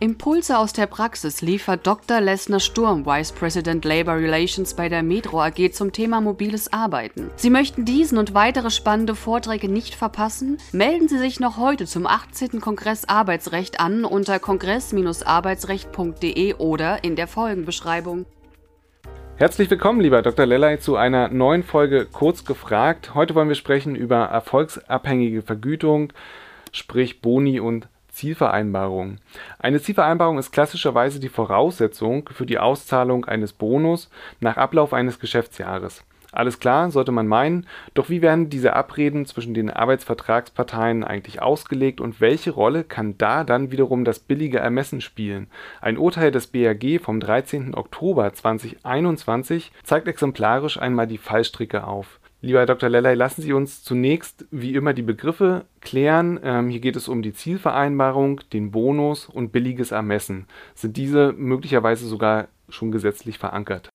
Impulse aus der Praxis liefert Dr. Lesnar Sturm, Vice President Labor Relations bei der Metro AG zum Thema mobiles Arbeiten. Sie möchten diesen und weitere spannende Vorträge nicht verpassen? Melden Sie sich noch heute zum 18. Kongress Arbeitsrecht an unter kongress-arbeitsrecht.de oder in der Folgenbeschreibung. Herzlich willkommen, lieber Dr. Lellay, zu einer neuen Folge Kurz gefragt. Heute wollen wir sprechen über erfolgsabhängige Vergütung, sprich Boni und Zielvereinbarung. Eine Zielvereinbarung ist klassischerweise die Voraussetzung für die Auszahlung eines Bonus nach Ablauf eines Geschäftsjahres. Alles klar, sollte man meinen, doch wie werden diese Abreden zwischen den Arbeitsvertragsparteien eigentlich ausgelegt und welche Rolle kann da dann wiederum das billige Ermessen spielen? Ein Urteil des BAG vom 13. Oktober 2021 zeigt exemplarisch einmal die Fallstricke auf. Lieber Herr Dr. Lellay, lassen Sie uns zunächst wie immer die Begriffe klären. Ähm, hier geht es um die Zielvereinbarung, den Bonus und billiges Ermessen. Sind diese möglicherweise sogar schon gesetzlich verankert?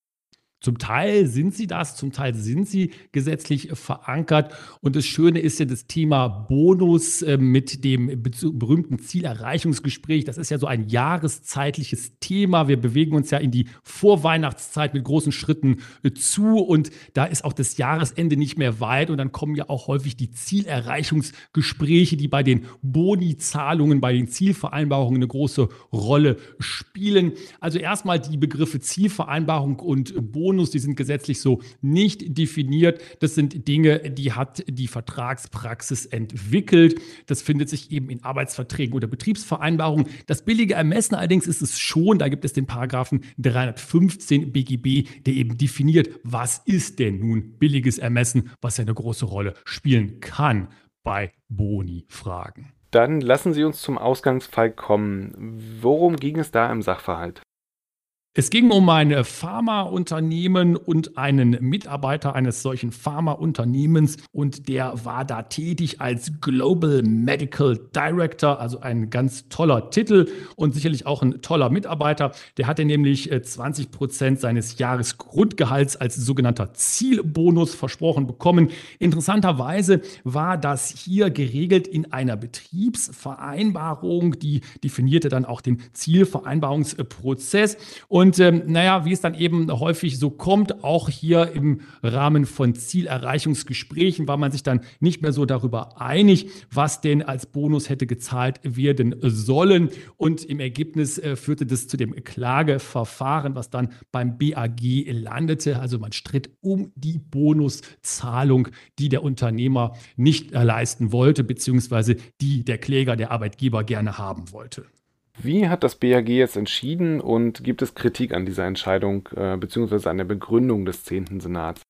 Zum Teil sind sie das, zum Teil sind sie gesetzlich verankert. Und das Schöne ist ja das Thema Bonus äh, mit dem berühmten Zielerreichungsgespräch. Das ist ja so ein jahreszeitliches Thema. Wir bewegen uns ja in die Vorweihnachtszeit mit großen Schritten äh, zu. Und da ist auch das Jahresende nicht mehr weit. Und dann kommen ja auch häufig die Zielerreichungsgespräche, die bei den Boni-Zahlungen, bei den Zielvereinbarungen eine große Rolle spielen. Also erstmal die Begriffe Zielvereinbarung und Bonus Bonus, die sind gesetzlich so nicht definiert. Das sind Dinge, die hat die Vertragspraxis entwickelt. Das findet sich eben in Arbeitsverträgen oder Betriebsvereinbarungen. Das billige Ermessen allerdings ist es schon, da gibt es den Paragraphen 315 BGB, der eben definiert, was ist denn nun billiges Ermessen, was ja eine große Rolle spielen kann bei Boni-Fragen. Dann lassen Sie uns zum Ausgangsfall kommen. Worum ging es da im Sachverhalt? Es ging um ein Pharmaunternehmen und einen Mitarbeiter eines solchen Pharmaunternehmens und der war da tätig als Global Medical Director, also ein ganz toller Titel und sicherlich auch ein toller Mitarbeiter. Der hatte nämlich 20 äh, Prozent seines Jahresgrundgehalts als sogenannter Zielbonus versprochen bekommen. Interessanterweise war das hier geregelt in einer Betriebsvereinbarung, die definierte dann auch den Zielvereinbarungsprozess. Und und ähm, naja, wie es dann eben häufig so kommt, auch hier im Rahmen von Zielerreichungsgesprächen war man sich dann nicht mehr so darüber einig, was denn als Bonus hätte gezahlt werden sollen. Und im Ergebnis äh, führte das zu dem Klageverfahren, was dann beim BAG landete. Also man stritt um die Bonuszahlung, die der Unternehmer nicht leisten wollte, beziehungsweise die der Kläger, der Arbeitgeber gerne haben wollte. Wie hat das BAG jetzt entschieden und gibt es Kritik an dieser Entscheidung äh, bzw. an der Begründung des 10. Senats?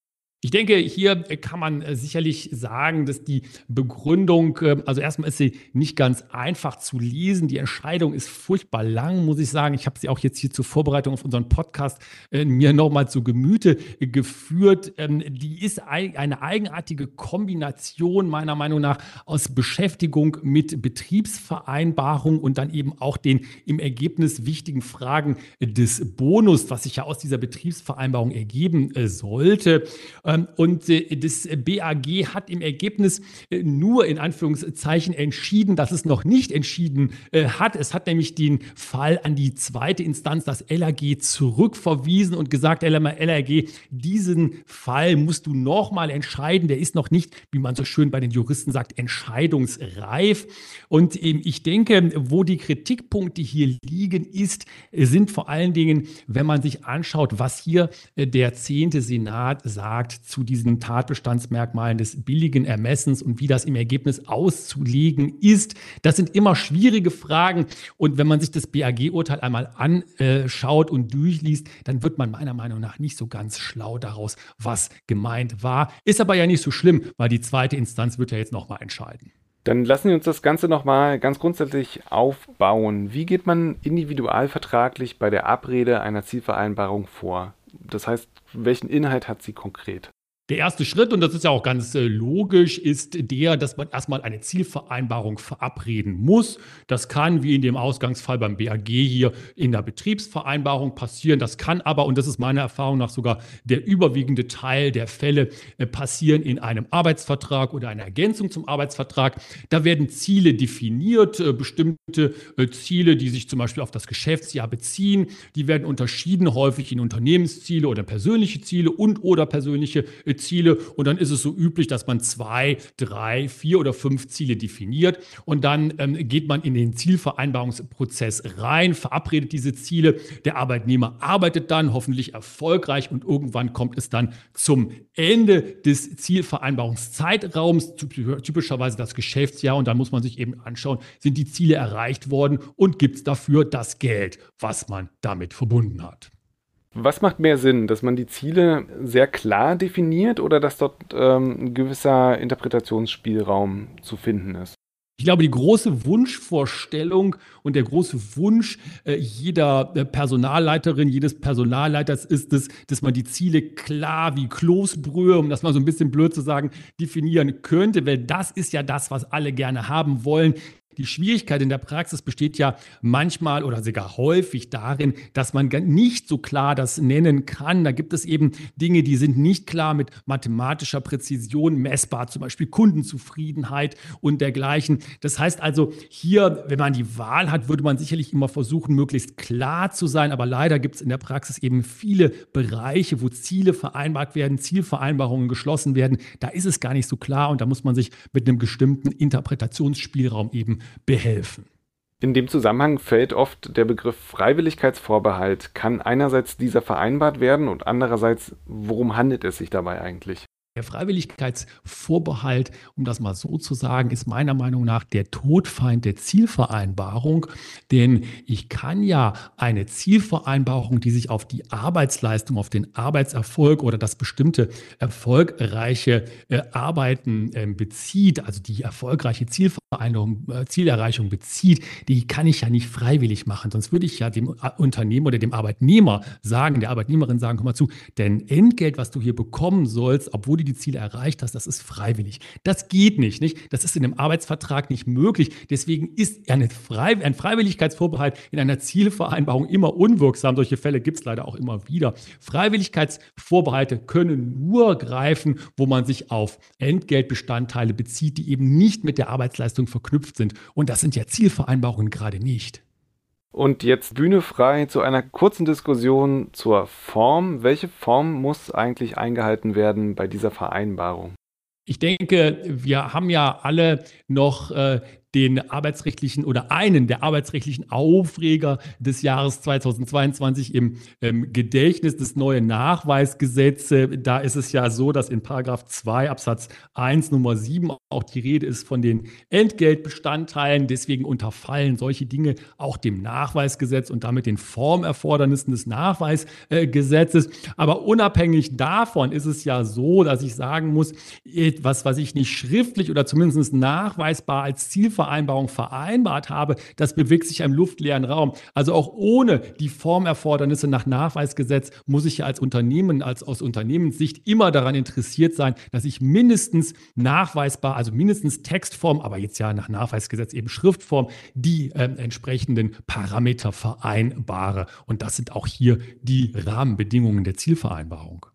Ich denke, hier kann man äh, sicherlich sagen, dass die Begründung, äh, also erstmal ist sie nicht ganz einfach zu lesen. Die Entscheidung ist furchtbar lang, muss ich sagen. Ich habe sie auch jetzt hier zur Vorbereitung auf unseren Podcast äh, mir nochmal zu Gemüte geführt. Ähm, die ist eine eigenartige Kombination meiner Meinung nach aus Beschäftigung mit Betriebsvereinbarung und dann eben auch den im Ergebnis wichtigen Fragen des Bonus, was sich ja aus dieser Betriebsvereinbarung ergeben sollte. Ähm, und äh, das BAG hat im Ergebnis äh, nur in Anführungszeichen entschieden, dass es noch nicht entschieden äh, hat. Es hat nämlich den Fall an die zweite Instanz, das LAG, zurückverwiesen und gesagt, LAG, diesen Fall musst du nochmal entscheiden. Der ist noch nicht, wie man so schön bei den Juristen sagt, entscheidungsreif. Und ähm, ich denke, wo die Kritikpunkte hier liegen, ist, sind vor allen Dingen, wenn man sich anschaut, was hier der zehnte Senat sagt, zu diesen Tatbestandsmerkmalen des billigen Ermessens und wie das im Ergebnis auszulegen ist. Das sind immer schwierige Fragen. Und wenn man sich das BAG-Urteil einmal anschaut und durchliest, dann wird man meiner Meinung nach nicht so ganz schlau daraus, was gemeint war. Ist aber ja nicht so schlimm, weil die zweite Instanz wird ja jetzt nochmal entscheiden. Dann lassen wir uns das Ganze nochmal ganz grundsätzlich aufbauen. Wie geht man individualvertraglich bei der Abrede einer Zielvereinbarung vor? Das heißt, welchen Inhalt hat sie konkret? Der erste Schritt, und das ist ja auch ganz äh, logisch, ist der, dass man erstmal eine Zielvereinbarung verabreden muss. Das kann, wie in dem Ausgangsfall beim BAG hier, in der Betriebsvereinbarung passieren. Das kann aber, und das ist meiner Erfahrung nach sogar der überwiegende Teil der Fälle, äh, passieren in einem Arbeitsvertrag oder einer Ergänzung zum Arbeitsvertrag. Da werden Ziele definiert, äh, bestimmte Ziele, die sich zum Beispiel auf das Geschäftsjahr beziehen. Die werden unterschieden häufig in Unternehmensziele oder persönliche Ziele und oder persönliche Ziele und dann ist es so üblich, dass man zwei, drei, vier oder fünf Ziele definiert und dann ähm, geht man in den Zielvereinbarungsprozess rein, verabredet diese Ziele. Der Arbeitnehmer arbeitet dann hoffentlich erfolgreich und irgendwann kommt es dann zum Ende des Zielvereinbarungszeitraums, typischerweise das Geschäftsjahr und dann muss man sich eben anschauen, sind die Ziele erreicht worden und gibt es dafür das Geld, was man damit verbunden hat. Was macht mehr Sinn, dass man die Ziele sehr klar definiert oder dass dort ähm, ein gewisser Interpretationsspielraum zu finden ist? Ich glaube, die große Wunschvorstellung und der große Wunsch äh, jeder äh, Personalleiterin, jedes Personalleiters ist es, dass man die Ziele klar wie Kloßbrühe, um das mal so ein bisschen blöd zu sagen, definieren könnte, weil das ist ja das, was alle gerne haben wollen. Die Schwierigkeit in der Praxis besteht ja manchmal oder sogar häufig darin, dass man nicht so klar das nennen kann. Da gibt es eben Dinge, die sind nicht klar mit mathematischer Präzision messbar, zum Beispiel Kundenzufriedenheit und dergleichen. Das heißt also, hier, wenn man die Wahl hat, würde man sicherlich immer versuchen, möglichst klar zu sein. Aber leider gibt es in der Praxis eben viele Bereiche, wo Ziele vereinbart werden, Zielvereinbarungen geschlossen werden. Da ist es gar nicht so klar und da muss man sich mit einem bestimmten Interpretationsspielraum eben behelfen. In dem Zusammenhang fällt oft der Begriff Freiwilligkeitsvorbehalt. Kann einerseits dieser vereinbart werden und andererseits, worum handelt es sich dabei eigentlich? Der Freiwilligkeitsvorbehalt, um das mal so zu sagen, ist meiner Meinung nach der Todfeind der Zielvereinbarung. Denn ich kann ja eine Zielvereinbarung, die sich auf die Arbeitsleistung, auf den Arbeitserfolg oder das bestimmte erfolgreiche äh, Arbeiten äh, bezieht, also die erfolgreiche Zielvereinbarung, äh, Zielerreichung bezieht, die kann ich ja nicht freiwillig machen. Sonst würde ich ja dem äh, Unternehmen oder dem Arbeitnehmer sagen, der Arbeitnehmerin sagen, komm mal zu, denn Entgelt, was du hier bekommen sollst, obwohl du die Ziele erreicht hast, das ist freiwillig. Das geht nicht, nicht? Das ist in einem Arbeitsvertrag nicht möglich. Deswegen ist eine Frei ein Freiwilligkeitsvorbehalt in einer Zielvereinbarung immer unwirksam. Solche Fälle gibt es leider auch immer wieder. Freiwilligkeitsvorbehalte können nur greifen, wo man sich auf Entgeltbestandteile bezieht, die eben nicht mit der Arbeitsleistung verknüpft sind. Und das sind ja Zielvereinbarungen gerade nicht. Und jetzt Bühne frei zu einer kurzen Diskussion zur Form. Welche Form muss eigentlich eingehalten werden bei dieser Vereinbarung? Ich denke, wir haben ja alle noch äh, den arbeitsrechtlichen oder einen der arbeitsrechtlichen Aufreger des Jahres 2022 im ähm, Gedächtnis des neuen Nachweisgesetzes. Da ist es ja so, dass in Paragraph 2 Absatz 1 Nummer 7 auch die Rede ist von den Entgeltbestandteilen. Deswegen unterfallen solche Dinge auch dem Nachweisgesetz und damit den Formerfordernissen des Nachweisgesetzes. Aber unabhängig davon ist es ja so, dass ich sagen muss, etwas, was ich nicht schriftlich oder zumindest nachweisbar als Ziel Vereinbarung vereinbart habe, das bewegt sich im luftleeren Raum. Also auch ohne die Formerfordernisse nach Nachweisgesetz muss ich ja als Unternehmen, als aus Unternehmenssicht immer daran interessiert sein, dass ich mindestens nachweisbar, also mindestens Textform, aber jetzt ja nach Nachweisgesetz eben Schriftform, die äh, entsprechenden Parameter vereinbare. Und das sind auch hier die Rahmenbedingungen der Zielvereinbarung.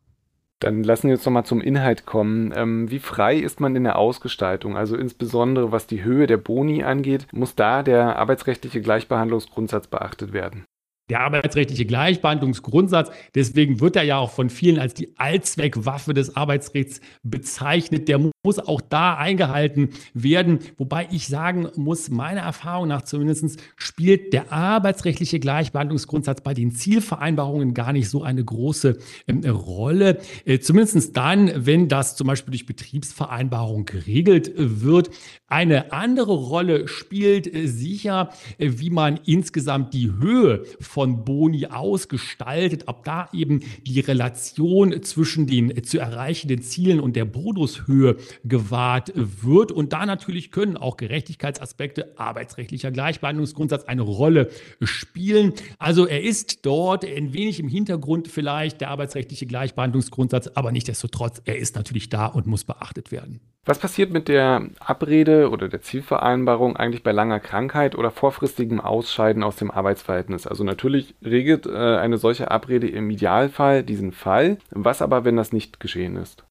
Dann lassen wir uns nochmal zum Inhalt kommen. Ähm, wie frei ist man in der Ausgestaltung? Also insbesondere was die Höhe der Boni angeht, muss da der arbeitsrechtliche Gleichbehandlungsgrundsatz beachtet werden der arbeitsrechtliche Gleichbehandlungsgrundsatz. Deswegen wird er ja auch von vielen als die Allzweckwaffe des Arbeitsrechts bezeichnet. Der muss auch da eingehalten werden. Wobei ich sagen muss, meiner Erfahrung nach zumindest spielt der arbeitsrechtliche Gleichbehandlungsgrundsatz bei den Zielvereinbarungen gar nicht so eine große äh, Rolle. Äh, zumindest dann, wenn das zum Beispiel durch Betriebsvereinbarung geregelt wird. Eine andere Rolle spielt äh, sicher, äh, wie man insgesamt die Höhe von Boni ausgestaltet, ob da eben die Relation zwischen den zu erreichenden Zielen und der Bonushöhe gewahrt wird. Und da natürlich können auch Gerechtigkeitsaspekte, arbeitsrechtlicher Gleichbehandlungsgrundsatz eine Rolle spielen. Also er ist dort ein wenig im Hintergrund vielleicht der arbeitsrechtliche Gleichbehandlungsgrundsatz, aber nichtdestotrotz, er ist natürlich da und muss beachtet werden. Was passiert mit der Abrede oder der Zielvereinbarung eigentlich bei langer Krankheit oder vorfristigem Ausscheiden aus dem Arbeitsverhältnis? Also natürlich regelt äh, eine solche Abrede im Idealfall diesen Fall. Was aber, wenn das nicht geschehen ist?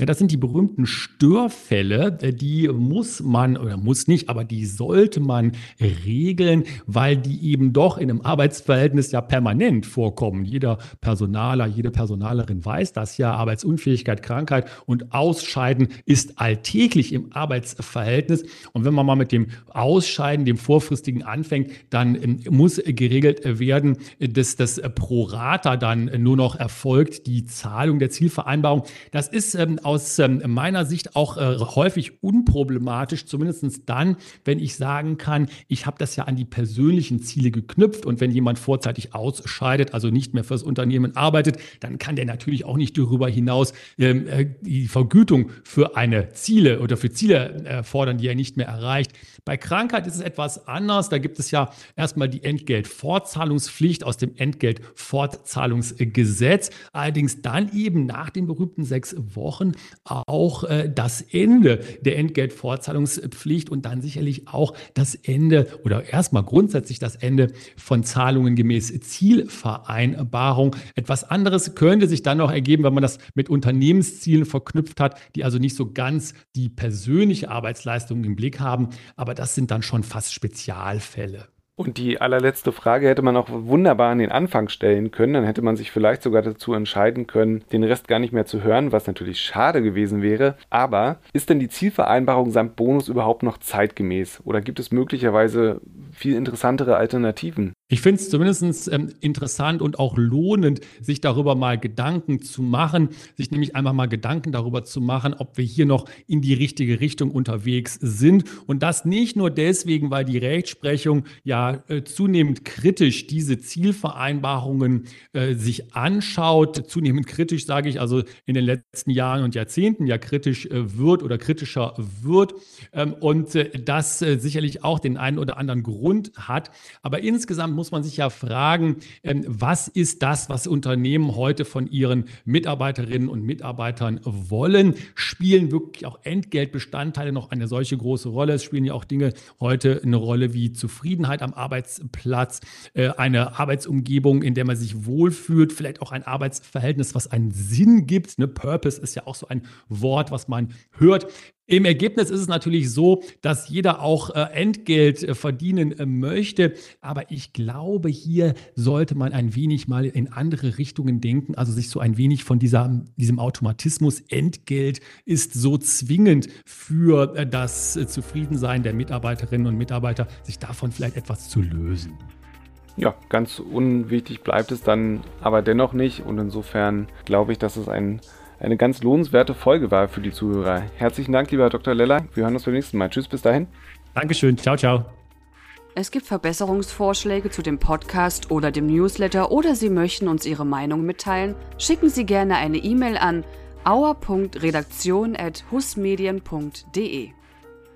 Ja, das sind die berühmten Störfälle, äh, die muss man oder muss nicht, aber die sollte man regeln, weil die eben doch in einem Arbeitsverhältnis ja permanent vorkommen. Jeder Personaler, jede Personalerin weiß das ja. Arbeitsunfähigkeit, Krankheit und Ausscheiden ist alltäglich im Arbeitsverhältnis. Und wenn man mal mit dem Ausscheiden, dem vorfristigen anfängt, dann ähm, muss geregelt werden, dass das pro rata dann nur noch erfolgt, die Zahlung der Zielvereinbarung. Das ist ähm, aus ähm, meiner Sicht auch äh, häufig unproblematisch, zumindest dann, wenn ich sagen kann, ich habe das ja an die persönlichen Ziele geknüpft und wenn jemand vorzeitig ausscheidet, also nicht mehr fürs Unternehmen arbeitet, dann kann der natürlich auch nicht darüber hinaus ähm, äh, die Vergütung für eine Ziele oder für Ziele äh, fordern, die er nicht mehr erreicht. Bei Krankheit ist es etwas anders. Da gibt es ja erstmal die Entgeltfortzahlungspflicht aus dem Entgeltfortzahlungsgesetz. Allerdings dann eben nach den berühmten sechs Wochen auch äh, das Ende der Entgeltfortzahlungspflicht und dann sicherlich auch das Ende oder erstmal grundsätzlich das Ende von Zahlungen gemäß Zielvereinbarung. Etwas anderes könnte sich dann noch ergeben, wenn man das mit Unternehmenszielen verknüpft hat, die also nicht so ganz die persönliche Arbeitsleistung im Blick haben. Aber das sind dann schon fast Spezialfälle. Und die allerletzte Frage hätte man auch wunderbar an den Anfang stellen können. Dann hätte man sich vielleicht sogar dazu entscheiden können, den Rest gar nicht mehr zu hören, was natürlich schade gewesen wäre. Aber ist denn die Zielvereinbarung samt Bonus überhaupt noch zeitgemäß? Oder gibt es möglicherweise viel interessantere Alternativen? Ich finde es zumindest ähm, interessant und auch lohnend, sich darüber mal Gedanken zu machen, sich nämlich einfach mal Gedanken darüber zu machen, ob wir hier noch in die richtige Richtung unterwegs sind. Und das nicht nur deswegen, weil die Rechtsprechung ja äh, zunehmend kritisch diese Zielvereinbarungen äh, sich anschaut. Zunehmend kritisch sage ich also in den letzten Jahren und Jahrzehnten ja kritisch äh, wird oder kritischer wird. Ähm, und äh, das äh, sicherlich auch den einen oder anderen Grund hat. Aber insgesamt muss man sich ja fragen, ähm, was ist das, was Unternehmen heute von ihren Mitarbeiterinnen und Mitarbeitern wollen? Spielen wirklich auch Entgeltbestandteile noch eine solche große Rolle? Es spielen ja auch Dinge heute eine Rolle wie Zufriedenheit am Arbeitsplatz, äh, eine Arbeitsumgebung, in der man sich wohlfühlt, vielleicht auch ein Arbeitsverhältnis, was einen Sinn gibt. Ne? Purpose ist ja auch so ein Wort, was man hört. Im Ergebnis ist es natürlich so, dass jeder auch äh, Entgelt äh, verdienen äh, möchte. Aber ich glaube, hier sollte man ein wenig mal in andere Richtungen denken, also sich so ein wenig von dieser, diesem Automatismus Entgelt ist so zwingend für äh, das äh, Zufriedensein der Mitarbeiterinnen und Mitarbeiter, sich davon vielleicht etwas zu lösen. Ja, ganz unwichtig bleibt es dann aber dennoch nicht. Und insofern glaube ich, dass es ein eine ganz lohnenswerte Folge war für die Zuhörer. Herzlichen Dank, lieber Dr. Leller. Wir hören uns beim nächsten Mal. Tschüss, bis dahin. Dankeschön. Ciao, ciao. Es gibt Verbesserungsvorschläge zu dem Podcast oder dem Newsletter oder Sie möchten uns Ihre Meinung mitteilen, schicken Sie gerne eine E-Mail an auer.redaktion.husmedien.de.